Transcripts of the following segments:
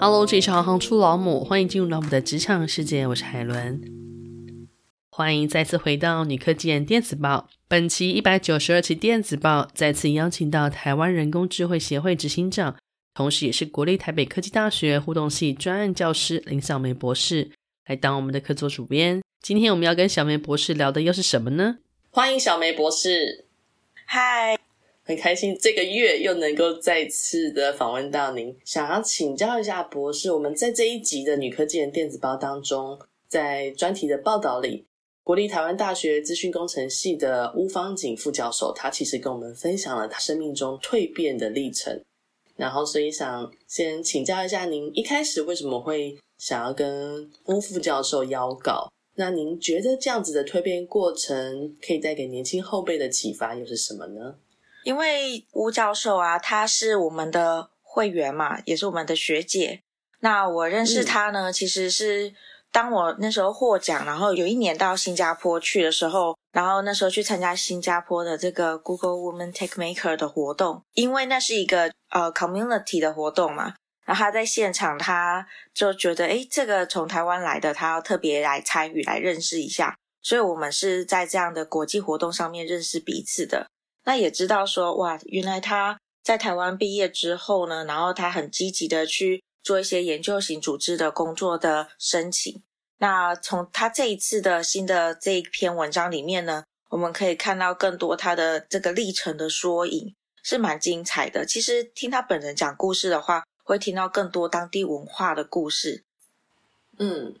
Hello，这里是行行出老母，欢迎进入老母的职场世界，我是海伦。欢迎再次回到女科技人电子报。本期一百九十二期电子报再次邀请到台湾人工智慧协会执行长，同时也是国立台北科技大学互动系专案教师林小梅博士来当我们的客座主编。今天我们要跟小梅博士聊的又是什么呢？欢迎小梅博士，嗨。很开心这个月又能够再次的访问到您，想要请教一下博士，我们在这一集的女科技人电子报当中，在专题的报道里，国立台湾大学资讯工程系的巫方景副教授，他其实跟我们分享了他生命中蜕变的历程，然后所以想先请教一下您，一开始为什么会想要跟巫副教授邀稿？那您觉得这样子的蜕变过程可以带给年轻后辈的启发又是什么呢？因为吴教授啊，他是我们的会员嘛，也是我们的学姐。那我认识他呢，嗯、其实是当我那时候获奖，然后有一年到新加坡去的时候，然后那时候去参加新加坡的这个 Google Woman Tech Maker 的活动，因为那是一个呃 community 的活动嘛。然后他在现场，他就觉得，诶，这个从台湾来的，他要特别来参与，来认识一下。所以我们是在这样的国际活动上面认识彼此的。那也知道说，哇，原来他在台湾毕业之后呢，然后他很积极的去做一些研究型组织的工作的申请。那从他这一次的新的这一篇文章里面呢，我们可以看到更多他的这个历程的缩影，是蛮精彩的。其实听他本人讲故事的话，会听到更多当地文化的故事。嗯，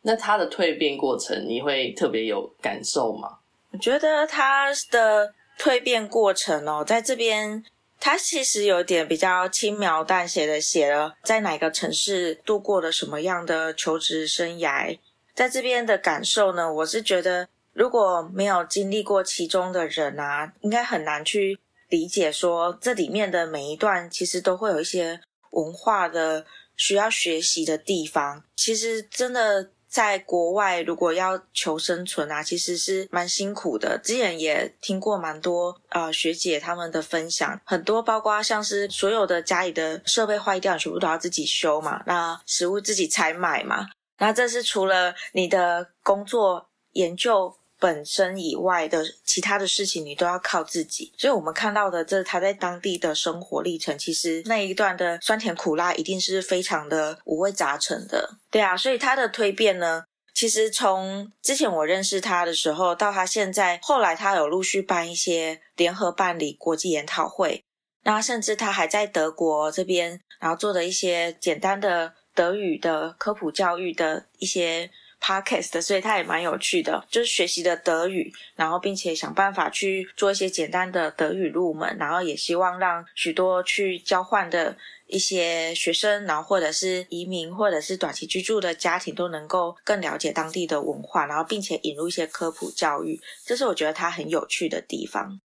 那他的蜕变过程，你会特别有感受吗？我觉得他的。蜕变过程哦，在这边，他其实有点比较轻描淡写的写了在哪个城市度过了什么样的求职生涯。在这边的感受呢，我是觉得如果没有经历过其中的人啊，应该很难去理解说这里面的每一段其实都会有一些文化的需要学习的地方。其实真的。在国外，如果要求生存啊，其实是蛮辛苦的。之前也听过蛮多啊学姐他们的分享，很多包括像是所有的家里的设备坏掉，全部都要自己修嘛，那食物自己采买嘛，那这是除了你的工作研究。本身以外的其他的事情，你都要靠自己。所以我们看到的，这他在当地的生活历程，其实那一段的酸甜苦辣，一定是非常的五味杂陈的。对啊，所以他的蜕变呢，其实从之前我认识他的时候，到他现在，后来他有陆续办一些联合办理国际研讨会，那甚至他还在德国这边，然后做的一些简单的德语的科普教育的一些。Podcast，所以它也蛮有趣的，就是学习的德语，然后并且想办法去做一些简单的德语入门，然后也希望让许多去交换的一些学生，然后或者是移民或者是短期居住的家庭都能够更了解当地的文化，然后并且引入一些科普教育，这是我觉得它很有趣的地方。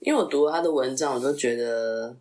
因为我读了他的文章，我都觉得。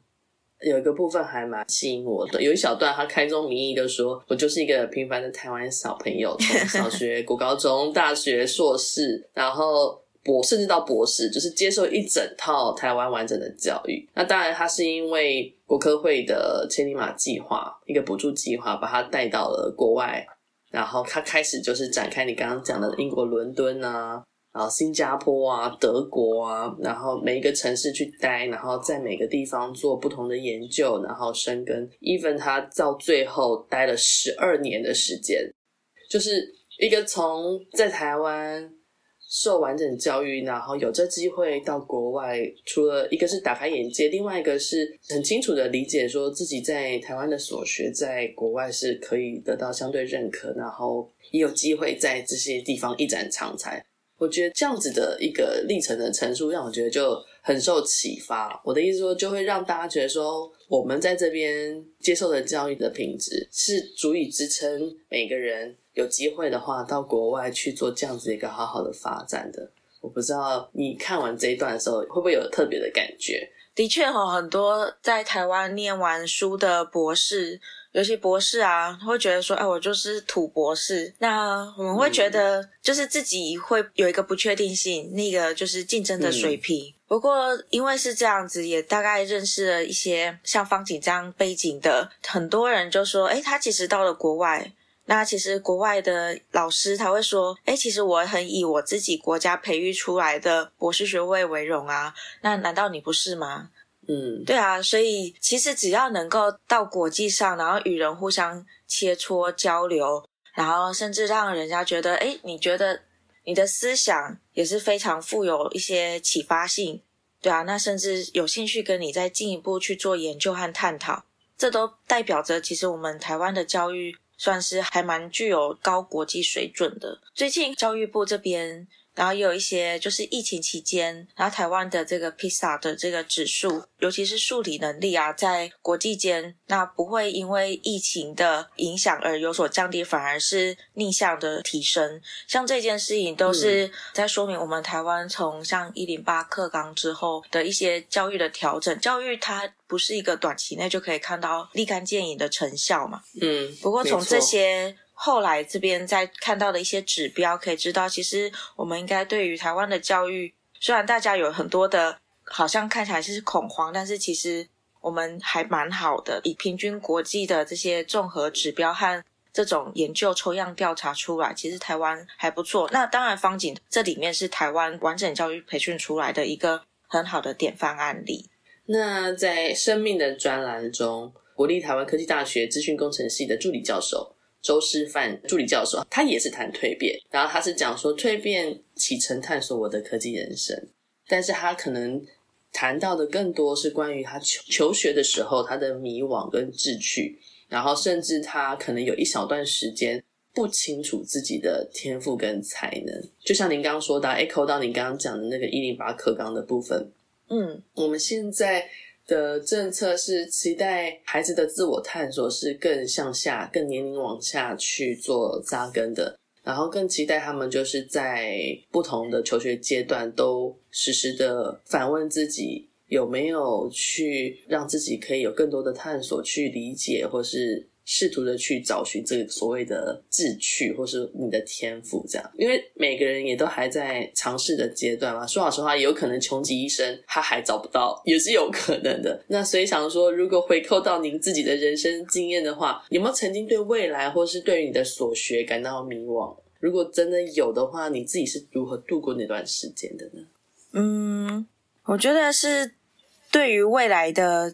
有一个部分还蛮吸引我的，有一小段他开宗明义的说：“我就是一个平凡的台湾小朋友，从 小学、国高中、大学、硕士，然后博甚至到博士，就是接受一整套台湾完整的教育。那当然，他是因为国科会的千里马计划一个补助计划，把他带到了国外，然后他开始就是展开你刚刚讲的英国伦敦啊。”然后新加坡啊，德国啊，然后每一个城市去待，然后在每个地方做不同的研究，然后生根。even 他到最后待了十二年的时间，就是一个从在台湾受完整教育，然后有这机会到国外，除了一个是打开眼界，另外一个是很清楚的理解，说自己在台湾的所学在国外是可以得到相对认可，然后也有机会在这些地方一展长才。我觉得这样子的一个历程的陈述，让我觉得就很受启发。我的意思说，就会让大家觉得说，我们在这边接受的教育的品质是足以支撑每个人有机会的话到国外去做这样子一个好好的发展的。我不知道你看完这一段的时候会不会有特别的感觉？的确哈，很多在台湾念完书的博士，尤其博士啊，会觉得说，哎，我就是土博士。那我们会觉得，就是自己会有一个不确定性，那个就是竞争的水平。嗯、不过，因为是这样子，也大概认识了一些像方景这样背景的很多人，就说，哎，他其实到了国外。那其实国外的老师他会说，哎，其实我很以我自己国家培育出来的博士学位为荣啊。那难道你不是吗？嗯，对啊。所以其实只要能够到国际上，然后与人互相切磋交流，然后甚至让人家觉得，诶，你觉得你的思想也是非常富有一些启发性，对啊。那甚至有兴趣跟你再进一步去做研究和探讨，这都代表着其实我们台湾的教育。算是还蛮具有高国际水准的。最近教育部这边，然后也有一些就是疫情期间，然后台湾的这个 PISA 的这个指数，尤其是数理能力啊，在国际间那不会因为疫情的影响而有所降低，反而是逆向的提升。像这件事情都是在说明我们台湾从像一零八课纲之后的一些教育的调整。教育它不是一个短期内就可以看到立竿见影的成效嘛？嗯。不过从这些。后来这边在看到的一些指标，可以知道，其实我们应该对于台湾的教育，虽然大家有很多的，好像看起来是恐慌，但是其实我们还蛮好的。以平均国际的这些综合指标和这种研究抽样调查出来，其实台湾还不错。那当然，方景这里面是台湾完整教育培训出来的一个很好的典范案例。那在生命的专栏中，国立台湾科技大学资讯工程系的助理教授。周师范助理教授，他也是谈蜕变，然后他是讲说蜕变启程探索我的科技人生，但是他可能谈到的更多是关于他求求学的时候他的迷惘跟志趣，然后甚至他可能有一小段时间不清楚自己的天赋跟才能，就像您刚刚说到，echo 到您刚刚讲的那个一零八课纲的部分，嗯，我们现在。的政策是期待孩子的自我探索是更向下、更年龄往下去做扎根的，然后更期待他们就是在不同的求学阶段都实时的反问自己有没有去让自己可以有更多的探索，去理解或是。试图的去找寻这个所谓的志趣，或是你的天赋，这样，因为每个人也都还在尝试的阶段嘛。说老实话，有可能穷极一生他还找不到，也是有可能的。那所以想说，如果回扣到您自己的人生经验的话，有没有曾经对未来或是对于你的所学感到迷惘？如果真的有的话，你自己是如何度过那段时间的呢？嗯，我觉得是对于未来的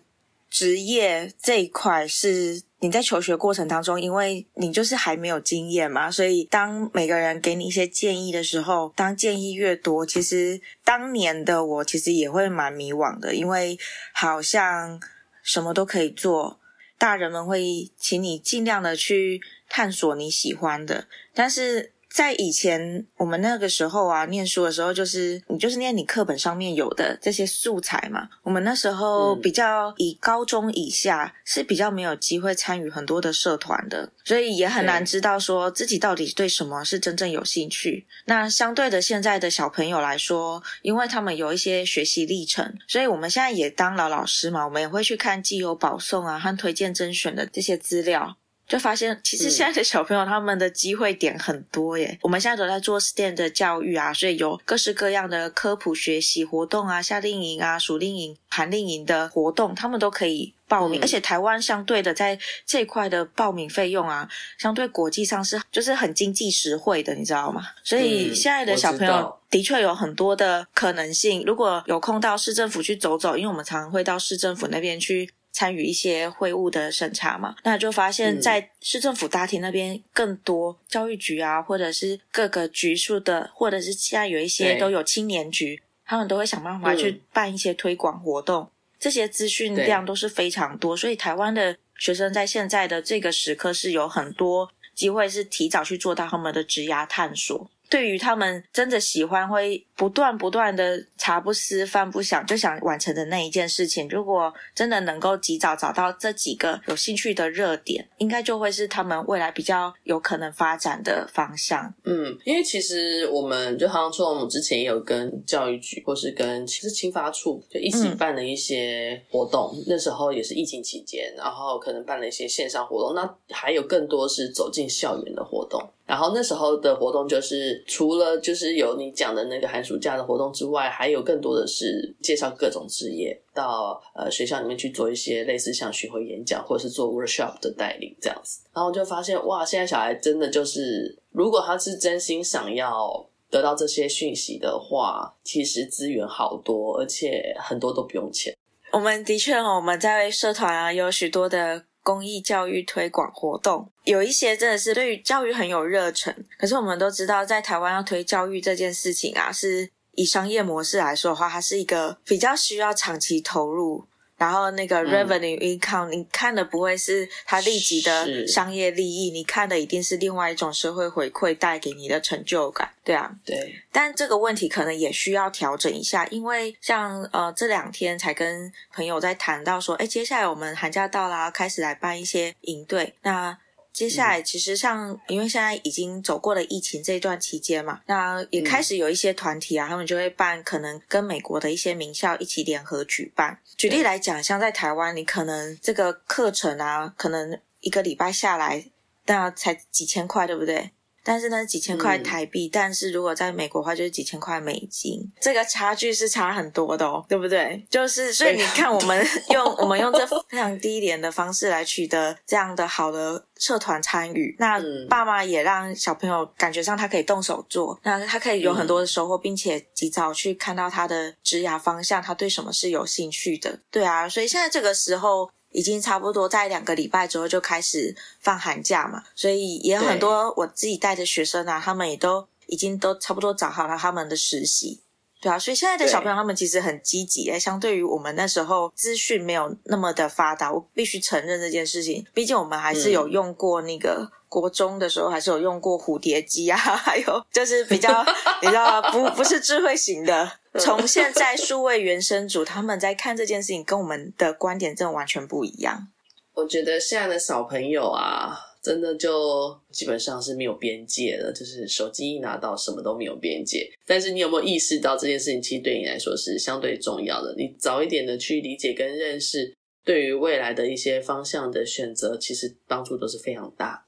职业这一块是。你在求学过程当中，因为你就是还没有经验嘛，所以当每个人给你一些建议的时候，当建议越多，其实当年的我其实也会蛮迷惘的，因为好像什么都可以做，大人们会请你尽量的去探索你喜欢的，但是。在以前我们那个时候啊，念书的时候，就是你就是念你课本上面有的这些素材嘛。我们那时候比较以高中以下是比较没有机会参与很多的社团的，所以也很难知道说自己到底对什么是真正有兴趣。那相对的，现在的小朋友来说，因为他们有一些学习历程，所以我们现在也当了老师嘛，我们也会去看既有保送啊和推荐甄选的这些资料。就发现，其实现在的小朋友他们的机会点很多耶。嗯。我们现在都在做 STEM 的教育啊，所以有各式各样的科普学习活动啊，夏令营啊、暑令营、寒令营的活动，他们都可以报名。嗯。而且台湾相对的在这一块的报名费用啊，相对国际上是就是很经济实惠的，你知道吗？所以现在的小朋友的确有很多的可能性。如果有空到市政府去走走，因为我们常常会到市政府那边去。参与一些会务的审查嘛，那就发现，在市政府大厅那边更多教育局啊，或者是各个局处的，或者是现在有一些都有青年局，他们都会想办法去办一些推广活动，这些资讯量都是非常多，所以台湾的学生在现在的这个时刻是有很多机会是提早去做到他们的职涯探索。对于他们真的喜欢，会不断不断的茶不思饭不想就想完成的那一件事情，如果真的能够及早找到这几个有兴趣的热点，应该就会是他们未来比较有可能发展的方向。嗯，因为其实我们就好像说，我们之前也有跟教育局或是跟其实青发处就一起办了一些活动，嗯、那时候也是疫情期间，然后可能办了一些线上活动，那还有更多是走进校园的活动。然后那时候的活动就是除了就是有你讲的那个寒暑假的活动之外，还有更多的是介绍各种职业到呃学校里面去做一些类似像巡回演讲或者是做 workshop 的带领这样子。然后就发现哇，现在小孩真的就是，如果他是真心想要得到这些讯息的话，其实资源好多，而且很多都不用钱。我们的确哦，我们在社团啊有许多的。公益教育推广活动，有一些真的是对于教育很有热忱。可是我们都知道，在台湾要推教育这件事情啊，是以商业模式来说的话，它是一个比较需要长期投入。然后那个 revenue income，、嗯、你看的不会是它立即的商业利益，你看的一定是另外一种社会回馈带给你的成就感，对啊，对。但这个问题可能也需要调整一下，因为像呃这两天才跟朋友在谈到说，哎，接下来我们寒假到啦，开始来办一些营队，那。接下来，其实像因为现在已经走过了疫情这段期间嘛，那也开始有一些团体啊，他们就会办，可能跟美国的一些名校一起联合举办。举例来讲，像在台湾，你可能这个课程啊，可能一个礼拜下来，那才几千块，对不对？但是呢，几千块台币，嗯，但是如果在美国的话，就是几千块美金，这个差距是差很多的哦，对不对？就是所以你看，我们用我们用这非常低廉的方式来取得这样的好的社团参与，那爸妈也让小朋友感觉上他可以动手做，那他可以有很多的收获，并且及早去看到他的职涯方向，他对什么是有兴趣的，对啊，所以现在这个时候。已经差不多在两个礼拜之后就开始放寒假嘛，所以也有很多我自己带的学生啊，他们也都已经都差不多找好了他们的实习，对啊，所以现在的小朋友他们其实很积极诶，相对于我们那时候资讯没有那么的发达，我必须承认这件事情，毕竟我们还是有用过那个。嗯国中的时候还是有用过蝴蝶机啊，还有就是比较 比较不不是智慧型的。从现在数位原生组他们在看这件事情，跟我们的观点真的完全不一样。我觉得现在的小朋友啊，真的就基本上是没有边界的，就是手机一拿到什么都没有边界。但是你有没有意识到这件事情其实对你来说是相对重要的？你早一点的去理解跟认识，对于未来的一些方向的选择，其实帮助都是非常大。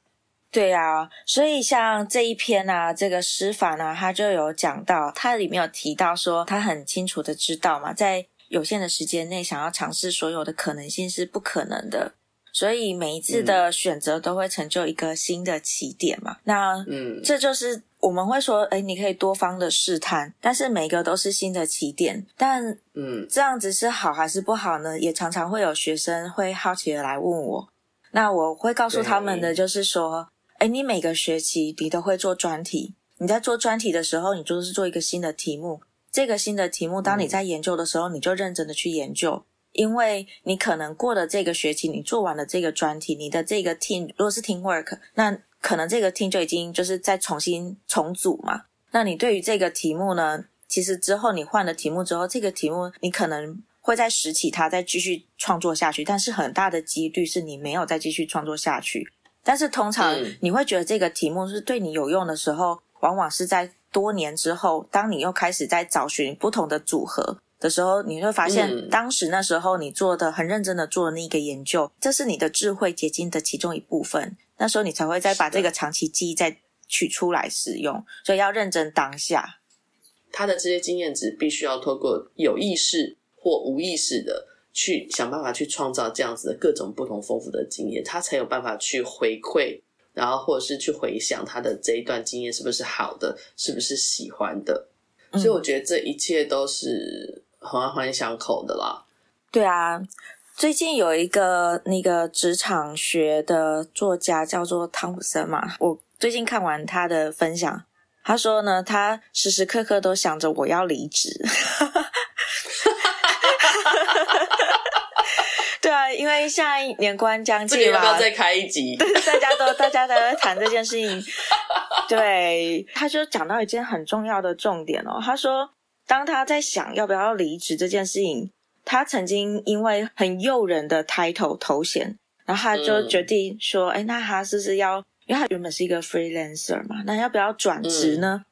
对啊，所以像这一篇啊，这个师法呢，他就有讲到，他里面有提到说，他很清楚的知道嘛，在有限的时间内想要尝试所有的可能性是不可能的，所以每一次的选择都会成就一个新的起点嘛。嗯、那嗯，这就是我们会说，诶，你可以多方的试探，但是每个都是新的起点。但嗯，这样子是好还是不好呢？也常常会有学生会好奇的来问我，那我会告诉他们的就是说。诶，你每个学期你都会做专题。你在做专题的时候，你就是做一个新的题目。这个新的题目，当你在研究的时候，你就认真的去研究，因为你可能过了这个学期，你做完了这个专题，你的这个 team 如果是 team work，那可能这个 team 就已经就是再重新重组嘛。那你对于这个题目呢，其实之后你换了题目之后，这个题目你可能会再拾起它，再继续创作下去，但是很大的几率是你没有再继续创作下去。但是通常你会觉得这个题目是对你有用的时候，往往是在多年之后，当你又开始在找寻不同的组合的时候，你会发现当时那时候你做的很认真的做的那个研究，这是你的智慧结晶的其中一部分。那时候你才会再把这个长期记忆再取出来使用，所以要认真当下。他的这些经验值必须要透过有意识或无意识的。去想办法去创造这样子的各种不同丰富的经验，他才有办法去回馈，然后或者是去回想他的这一段经验是不是好的，是不是喜欢的。嗯。所以我觉得这一切都是很环环相扣的啦。对啊，最近有一个那个职场学的作家叫做汤普森嘛，我最近看完他的分享，他说呢，他时时刻刻都想着我要离职。对啊，因为现在年关将近嘛，要不要再开一集？对，大家都 大家都在谈这件事情。对，他就讲到一件很重要的重点哦。他说，当他在想要不要离职这件事情，他曾经因为很诱人的 title 头衔，然后他就决定说：“哎、嗯，那他是不是要？因为他原本是一个 freelancer 嘛，那要不要转职呢？”嗯、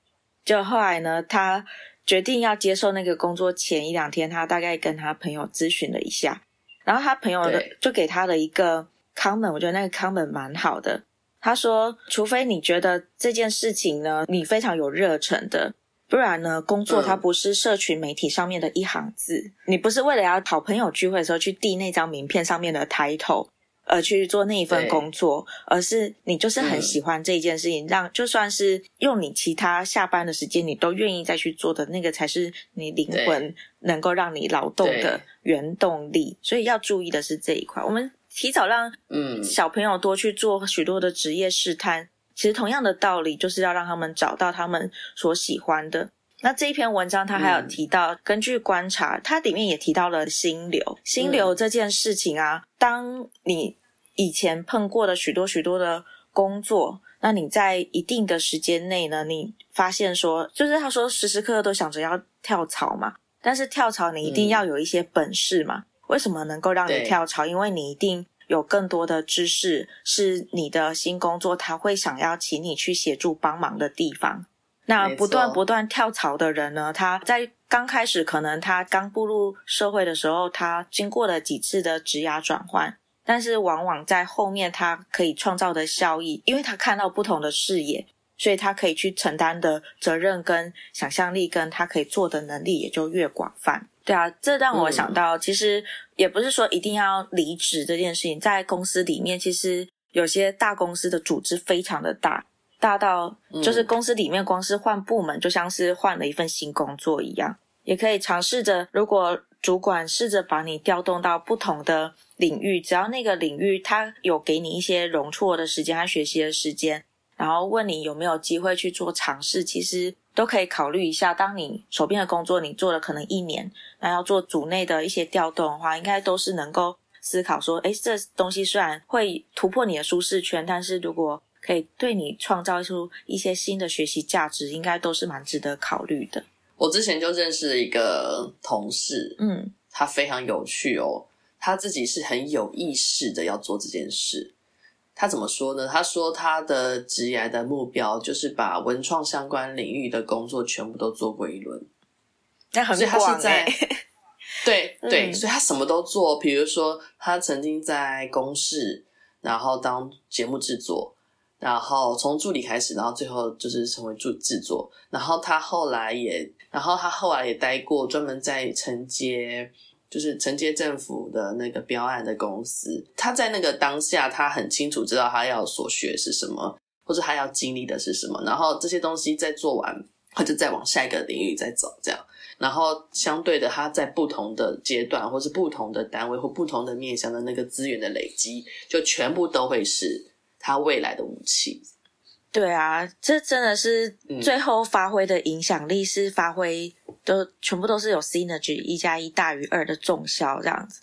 就后来呢，他决定要接受那个工作前一两天，他大概跟他朋友咨询了一下，然后他朋友的就给他了一个 comment，我觉得那个 comment 蛮好的。他说：“除非你觉得这件事情呢，你非常有热忱的，不然呢，工作它不是社群媒体上面的一行字。嗯、你不是为了要好朋友聚会的时候去递那张名片上面的 title 而去做那一份工作，而是你就是很喜欢这一件事情，嗯、让就算是用你其他下班的时间，你都愿意再去做的那个，才是你灵魂能够让你劳动的原动力。所以要注意的是这一块，我们。”提早让嗯小朋友多去做许多的职业试探，嗯、其实同样的道理就是要让他们找到他们所喜欢的。那这一篇文章他还有提到，嗯、根据观察，它里面也提到了心流。心流这件事情啊，嗯、当你以前碰过的许多许多的工作，那你在一定的时间内呢，你发现说，就是他说时时刻刻都想着要跳槽嘛，但是跳槽你一定要有一些本事嘛。嗯为什么能够让你跳槽？因为你一定有更多的知识，是你的新工作他会想要请你去协助帮忙的地方。那不断不断跳槽的人呢？他在刚开始可能他刚步入社会的时候，他经过了几次的职涯转换，但是往往在后面他可以创造的效益，因为他看到不同的视野，所以他可以去承担的责任跟想象力，跟他可以做的能力也就越广泛。对啊，这让我想到，其实也不是说一定要离职这件事情，在公司里面，其实有些大公司的组织非常的大，大到就是公司里面光是换部门，就像是换了一份新工作一样。也可以尝试着，如果主管试着把你调动到不同的领域，只要那个领域他有给你一些容错的时间和学习的时间，然后问你有没有机会去做尝试，其实。都可以考虑一下，当你手边的工作你做了可能一年，那要做组内的一些调动的话，应该都是能够思考说，诶，这东西虽然会突破你的舒适圈，但是如果可以对你创造出一些新的学习价值，应该都是蛮值得考虑的。我之前就认识了一个同事，嗯，他非常有趣哦，他自己是很有意识的要做这件事。他怎么说呢？他说他的职业的目标就是把文创相关领域的工作全部都做过一轮。那很广哎。对对，嗯、所以他什么都做。比如说，他曾经在公视，然后当节目制作，然后从助理开始，然后最后就是成为助制作。然后他后来也，然后他后来也待过专门在承接。就是承接政府的那个标案的公司，他在那个当下，他很清楚知道他要所学是什么，或者他要经历的是什么，然后这些东西再做完，他就再往下一个领域再走，这样。然后相对的，他在不同的阶段，或是不同的单位或不同的面向的那个资源的累积，就全部都会是他未来的武器。对啊，这真的是最后发挥的影响力是发挥。都全部都是有 synergy 一加一大于二的重效这样子，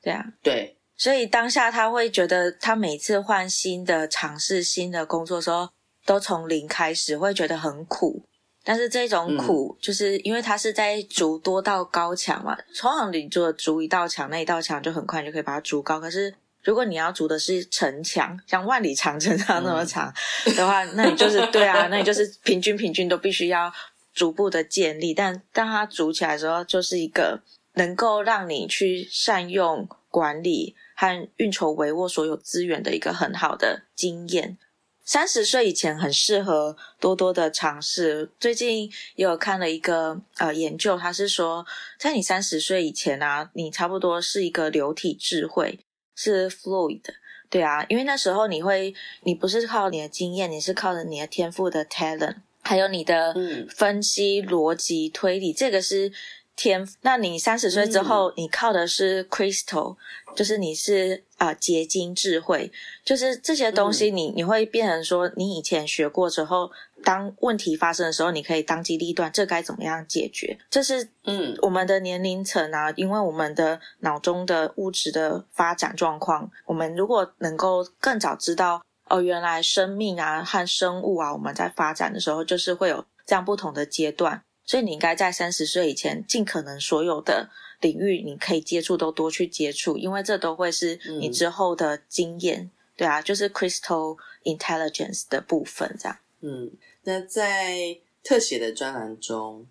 对啊，对，所以当下他会觉得他每次换新的尝试新的工作的时候，都从零开始，会觉得很苦。但是这种苦，就是因为他是在筑多道高墙嘛，通常你做筑一道墙，那一道墙就很快就可以把它筑高。可是如果你要筑的是城墙，像万里长城这样那么长的话，嗯、那你就是对啊，那你就是平均平均都必须要。逐步的建立，但当它组起来的时候，就是一个能够让你去善用管理和运筹帷幄所有资源的一个很好的经验。三十岁以前很适合多多的尝试。最近也有看了一个呃研究，它是说，在你三十岁以前啊，你差不多是一个流体智慧，是 fluid，对啊，因为那时候你会，你不是靠你的经验，你是靠着你的天赋的 talent。还有你的分析、嗯、逻辑、推理，这个是天。那你三十岁之后，嗯、你靠的是 crystal，就是你是啊、呃、结晶智慧，就是这些东西你，你、嗯、你会变成说，你以前学过之后，当问题发生的时候，你可以当机立断，这该怎么样解决？这是嗯，我们的年龄层啊，因为我们的脑中的物质的发展状况，我们如果能够更早知道。哦，原来生命啊和生物啊，我们在发展的时候就是会有这样不同的阶段，所以你应该在三十岁以前，尽可能所有的领域你可以接触都多去接触，因为这都会是你之后的经验。嗯、对啊，就是 crystal intelligence 的部分这样。嗯，那在特写的专栏中。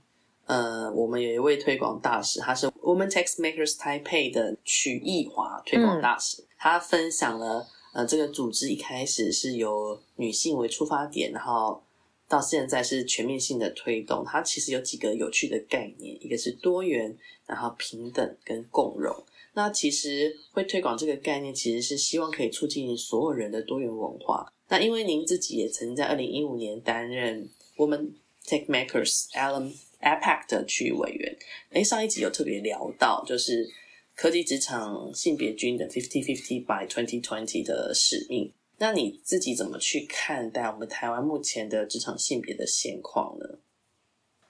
呃，我们有一位推广大使，他是 Woman Tastemakers Taipei 的曲艺华推广大使，嗯、他分享了呃，这个组织一开始是由女性为出发点，然后到现在是全面性的推动。它其实有几个有趣的概念，一个是多元，然后平等跟共融。那其实会推广这个概念，其实是希望可以促进所有人的多元文化。那因为您自己也曾经在二零一五年担任 woman Techmakers Alum。APAC 的区域委员，诶，上一集有特别聊到，就是科技职场性别均等 fifty fifty by twenty twenty 的使命。那你自己怎么去看待我们台湾目前的职场性别的现况呢？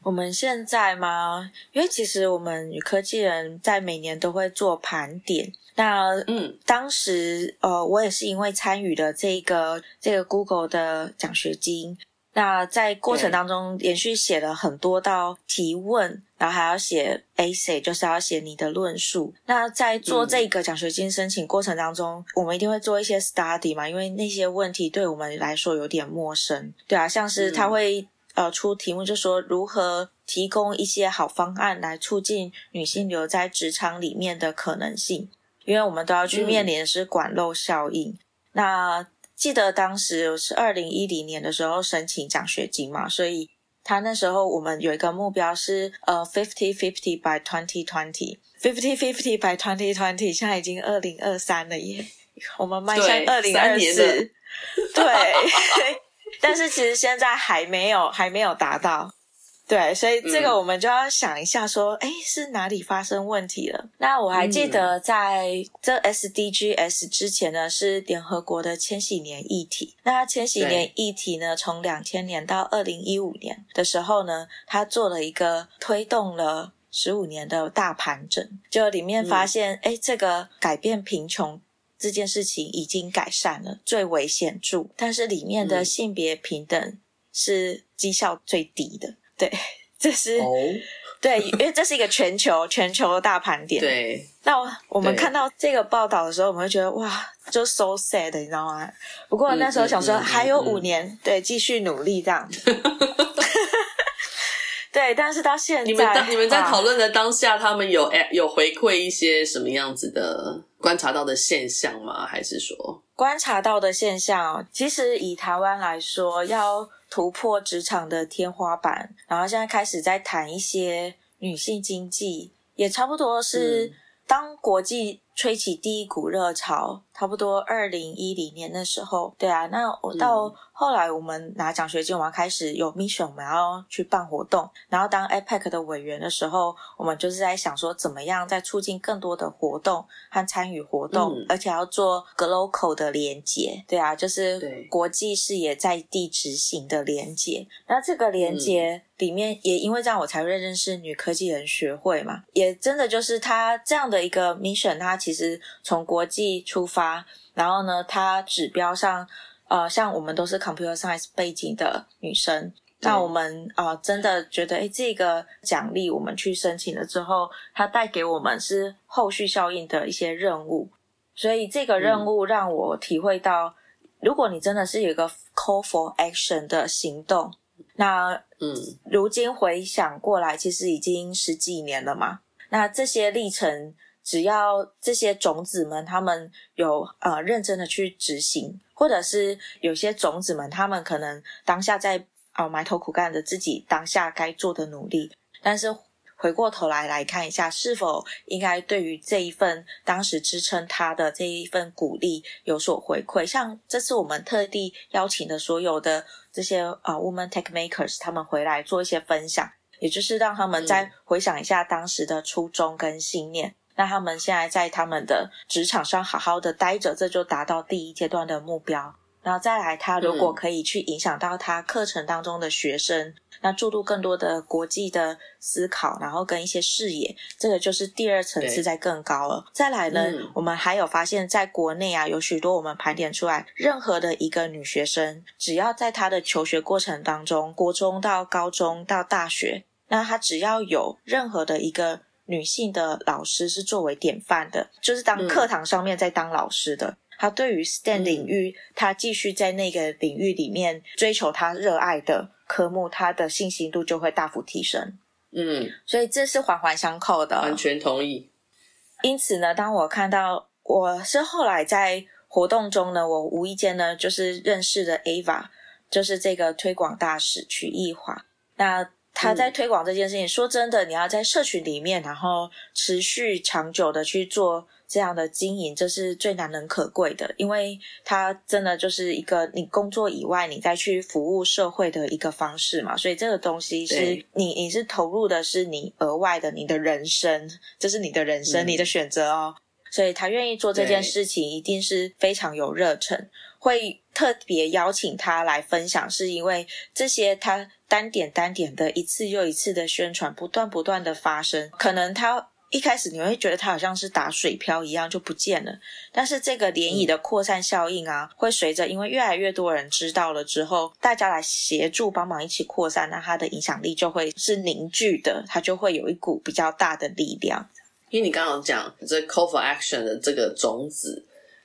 我们现在吗？因为其实我们与科技人在每年都会做盘点。那嗯，当时呃，我也是因为参与了这个这个 Google 的奖学金。那在过程当中，连续写了很多道提问，然后还要写 essay，就是要写你的论述。那在做这个奖学金申请过程当中，嗯、我们一定会做一些 study 嘛，因为那些问题对我们来说有点陌生。对啊，像是他会、嗯、呃出题目，就说如何提供一些好方案来促进女性留在职场里面的可能性，因为我们都要去面临的是管漏效应。嗯、那记得当时是二零一零年的时候申请奖学金嘛，所以他那时候我们有一个目标是呃 fifty fifty by twenty twenty fifty fifty by twenty twenty，现在已经二零二三了耶，我们迈向二零二四，对，但是其实现在还没有还没有达到。对，所以这个我们就要想一下，说，哎、嗯，是哪里发生问题了？那我还记得，在这 SDGs 之前呢，是联合国的千禧年议题。那千禧年议题呢，从两千年到二零一五年的时候呢，他做了一个推动了十五年的大盘整，就里面发现，哎、嗯，这个改变贫穷这件事情已经改善了，最为显著，但是里面的性别平等是绩效最低的。对，这是、oh. 对，因为这是一个全球全球的大盘点。对，那我们看到这个报道的时候，我们会觉得哇，就 so sad，你知道吗？不过那时候想说还有五年，对，继续努力这样。对，但是到现在，你们你们在讨论的当下，他们有有回馈一些什么样子的观察到的现象吗？还是说观察到的现象，其实以台湾来说，要。突破职场的天花板，然后现在开始在谈一些女性经济，也差不多是当国际吹起第一股热潮，差不多二零一零年的时候，对啊，那我到。嗯后来我们拿奖学金，我们开始有 mission，我们要去办活动。然后当 APEC 的委员的时候，我们就是在想说，怎么样在促进更多的活动和参与活动，嗯、而且要做 global 的连接。对啊，就是国际视野在地执行的连接。那这个连接里面，也因为这样，我才会认识女科技人学会嘛。也真的就是他这样的一个 mission，他其实从国际出发，然后呢，它指标上。呃，像我们都是 computer science 背景的女生，那我们啊、呃，真的觉得，哎，这个奖励我们去申请了之后，它带给我们是后续效应的一些任务，所以这个任务让我体会到，嗯、如果你真的是有一个 call for action 的行动，那嗯，如今回想过来，其实已经十几年了嘛，那这些历程，只要这些种子们他们有呃认真的去执行。或者是有些种子们，他们可能当下在啊埋头苦干的自己当下该做的努力，但是回过头来来看一下，是否应该对于这一份当时支撑他的这一份鼓励有所回馈？像这次我们特地邀请的所有的这些啊 woman Tech Makers，他们回来做一些分享，也就是让他们再回想一下当时的初衷跟信念。嗯那他们现在在他们的职场上好好的待着，这就达到第一阶段的目标。然后再来，他如果可以去影响到他课程当中的学生，嗯、那注入更多的国际的思考，然后跟一些视野，这个就是第二层次在更高了。再来呢，嗯、我们还有发现，在国内啊，有许多我们盘点出来，任何的一个女学生，只要在她的求学过程当中，国中到高中到大学，那她只要有任何的一个女性的老师是作为典范的，就是当课堂上面在当老师的。嗯他对于 STEM 领域，嗯、他继续在那个领域里面追求他热爱的科目，他的信心度就会大幅提升。嗯，所以这是环环相扣的。完全同意。因此呢，当我看到我是后来在活动中呢，我无意间呢就是认识了 Ava，就是这个推广大使曲艺华。那他在推广这件事情，嗯、说真的，你要在社群里面，然后持续长久的去做。这样的经营，这是最难能可贵的，因为它真的就是一个你工作以外，你再去服务社会的一个方式嘛。所以这个东西是你，你是投入的是你额外的你的人生，这是你的人生，嗯、你的选择哦。所以他愿意做这件事情，一定是非常有热忱，会特别邀请他来分享，是因为这些他单点单点的一次又一次的宣传，不断不断的发生，可能它。一开始你会觉得它好像是打水漂一样就不见了，但是这个涟漪的扩散效应啊，会随着因为越来越多人知道了之后，大家来协助帮忙一起扩散，那它的影响力就会是凝聚的，它就会有一股比较大的力量。因为你刚刚讲这 call for action 的这个种子，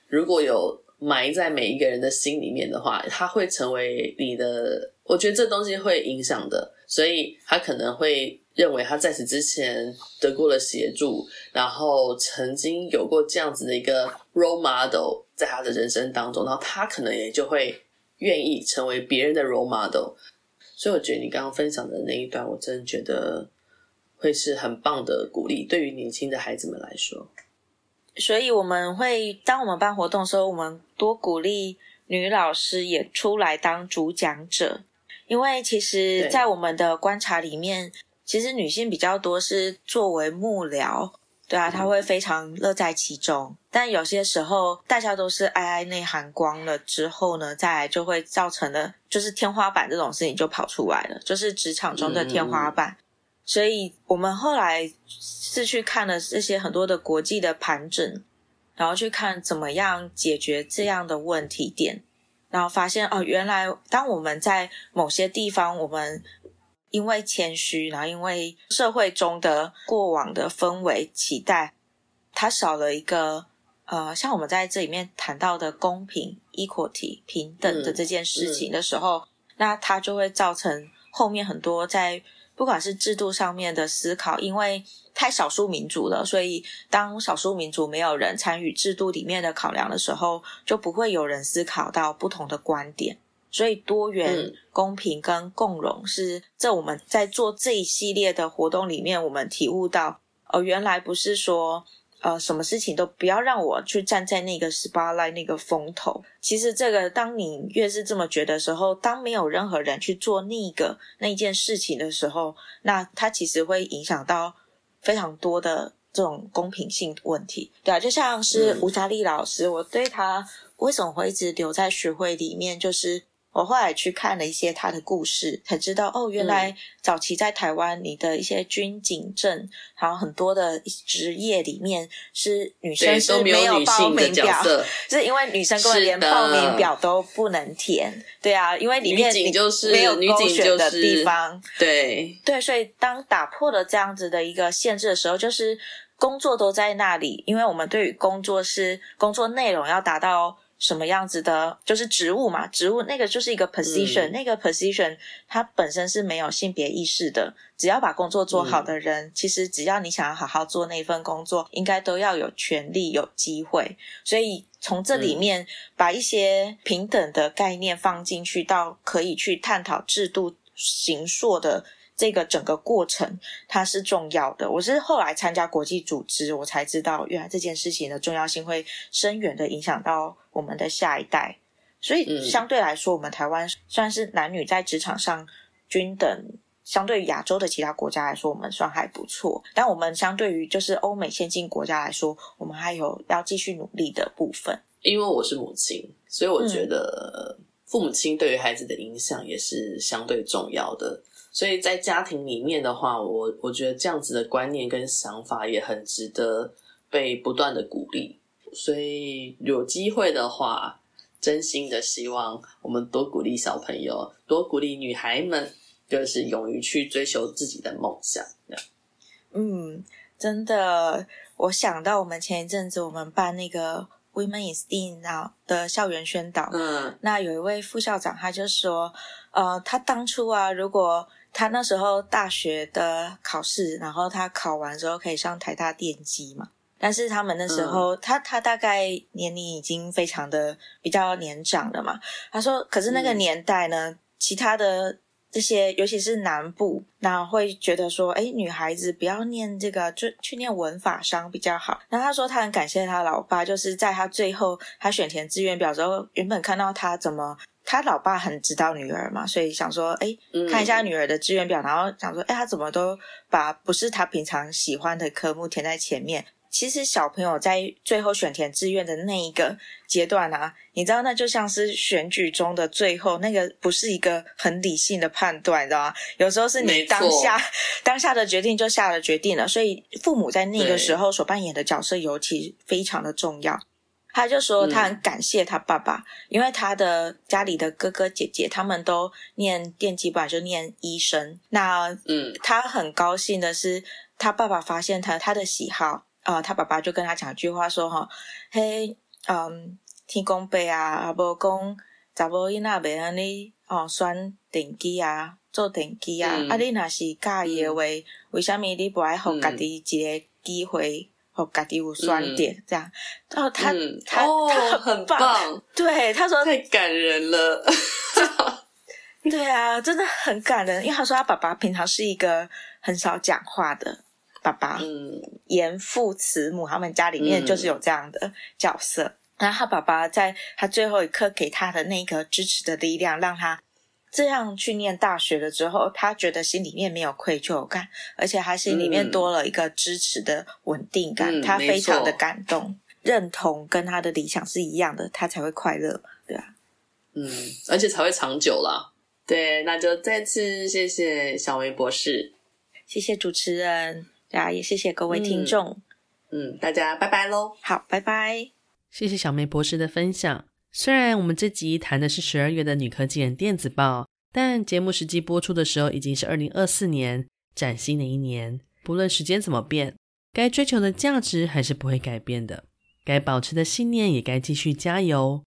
如果有埋在每一个人的心里面的话，它会成为你的，我觉得这东西会影响的，所以他可能会。认为他在此之前得过了协助，然后曾经有过这样子的一个 role model 在他的人生当中，然后他可能也就会愿意成为别人的 role model。所以我觉得你刚刚分享的那一段，我真的觉得会是很棒的鼓励，对于年轻的孩子们来说。所以我们会当我们办活动的时候，我们多鼓励女老师也出来当主讲者，因为其实，在我们的观察里面。其实女性比较多是作为幕僚，对啊，她会非常乐在其中。但有些时候，大家都是爱爱内含光了之后呢，再来就会造成了就是天花板这种事情就跑出来了，就是职场中的天花板。嗯、所以我们后来是去看了这些很多的国际的盘整，然后去看怎么样解决这样的问题点，然后发现哦，原来当我们在某些地方，我们因为谦虚，然后因为社会中的过往的氛围期待，它少了一个呃，像我们在这里面谈到的公平、equality、平等的这件事情的时候，嗯嗯、那它就会造成后面很多在不管是制度上面的思考，因为太少数民族了，所以当少数民族没有人参与制度里面的考量的时候，就不会有人思考到不同的观点。所以多元、公平跟共荣是这我们在做这一系列的活动里面，我们体悟到，哦，原来不是说，呃，什么事情都不要让我去站在那个 spotlight 那个风头。其实这个，当你越是这么觉得的时候，当没有任何人去做那个那一件事情的时候，那它其实会影响到非常多的这种公平性问题。对啊，就像是吴佳丽老师，我对他为什么会一直留在学会里面，就是。我后来去看了一些他的故事，才知道哦，原来早期在台湾，你的一些军警证，还有很多的职业里面是女生是没有报名表，是因为女生根本连报名表都不能填。对啊，因为里面就是没有勾选的地方。对对，所以当打破了这样子的一个限制的时候，就是工作都在那里，因为我们对于工作是工作内容要达到。什么样子的，就是职务嘛，职务那个就是一个 position，、嗯、那个 position 它本身是没有性别意识的，只要把工作做好的人，嗯、其实只要你想要好好做那份工作，应该都要有权利、有机会。所以从这里面把一些平等的概念放进去，到可以去探讨制度形塑的。这个整个过程它是重要的。我是后来参加国际组织，我才知道原来这件事情的重要性会深远的影响到我们的下一代。所以相对来说，我们台湾算是男女在职场上均等，相对于亚洲的其他国家来说，我们算还不错。但我们相对于就是欧美先进国家来说，我们还有要继续努力的部分。因为我是母亲，所以我觉得父母亲对于孩子的影响也是相对重要的。所以在家庭里面的话，我我觉得这样子的观念跟想法也很值得被不断的鼓励。所以有机会的话，真心的希望我们多鼓励小朋友，多鼓励女孩们，就是勇于去追求自己的梦想。嗯，真的，我想到我们前一阵子我们办那个 Women in STEAM Now 的校园宣导，嗯，那有一位副校长他就说，呃，他当初啊，如果他那时候大学的考试，然后他考完之后可以上台大电机嘛。但是他们那时候，嗯、他他大概年龄已经非常的比较年长了嘛。他说，可是那个年代呢，嗯、其他的这些，尤其是南部，那会觉得说，哎，女孩子不要念这个，就去念文法商比较好。然后他说，他很感谢他老爸，就是在他最后他选填志愿表之后，原本看到他怎么，他老爸很知道女儿嘛，所以想说，哎，看一下女儿的志愿表，然后想说，哎，他怎么都把不是他平常喜欢的科目填在前面。其实小朋友在最后选填志愿的那一个阶段啊，你知道，那就像是选举中的最后那个，不是一个很理性的判断，你知道吗？有时候是你当下当下的决定就下了决定了，所以父母在那个时候所扮演的角色尤其非常的重要。他就说他很感谢他爸爸，嗯、因为他的家里的哥哥姐姐他们都念电机，班就念医生。那嗯，他很高兴的是，他爸爸发现他他的喜好。啊、呃，他爸爸就跟他讲一句话说：“哈，嘿，嗯，天公伯啊，阿伯讲，查某囡仔袂安尼哦，选电机啊，做电机啊，嗯、啊，你若是介意的话，嗯、为什么你不爱互家己一个机会，互家己有选点、嗯、这样？哦，他、嗯、他、哦、他很棒，很棒对，他说太感人了，对啊，真的很感人，因为他说他爸爸平常是一个很少讲话的。”爸爸，嗯，严父慈母，他们家里面就是有这样的角色。嗯、然后他爸爸在他最后一刻给他的那个支持的力量，让他这样去念大学了之后，他觉得心里面没有愧疚感，而且他心里面多了一个支持的稳定感，嗯、他非常的感动，嗯、认同跟他的理想是一样的，他才会快乐，对啊，嗯，而且才会长久啦。对，那就再次谢谢小梅博士，谢谢主持人。对啊，也谢谢各位听众，嗯，嗯，大家拜拜喽。好，拜拜。谢谢小梅博士的分享。虽然我们这集谈的是十二月的女科技人电子报，但节目实际播出的时候已经是二零二四年，崭新的一年。不论时间怎么变，该追求的价值还是不会改变的，该保持的信念也该继续加油。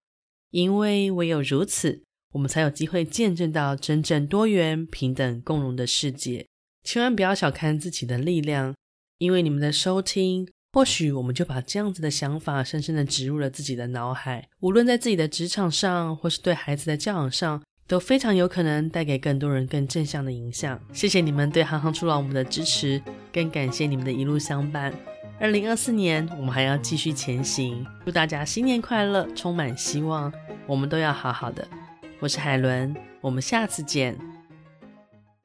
因为唯有如此，我们才有机会见证到真正多元、平等、共荣的世界。千万不要小看自己的力量，因为你们的收听，或许我们就把这样子的想法深深的植入了自己的脑海。无论在自己的职场上，或是对孩子的教养上，都非常有可能带给更多人更正向的影响。谢谢你们对行行出老母的支持，更感谢你们的一路相伴。二零二四年，我们还要继续前行。祝大家新年快乐，充满希望。我们都要好好的。我是海伦，我们下次见。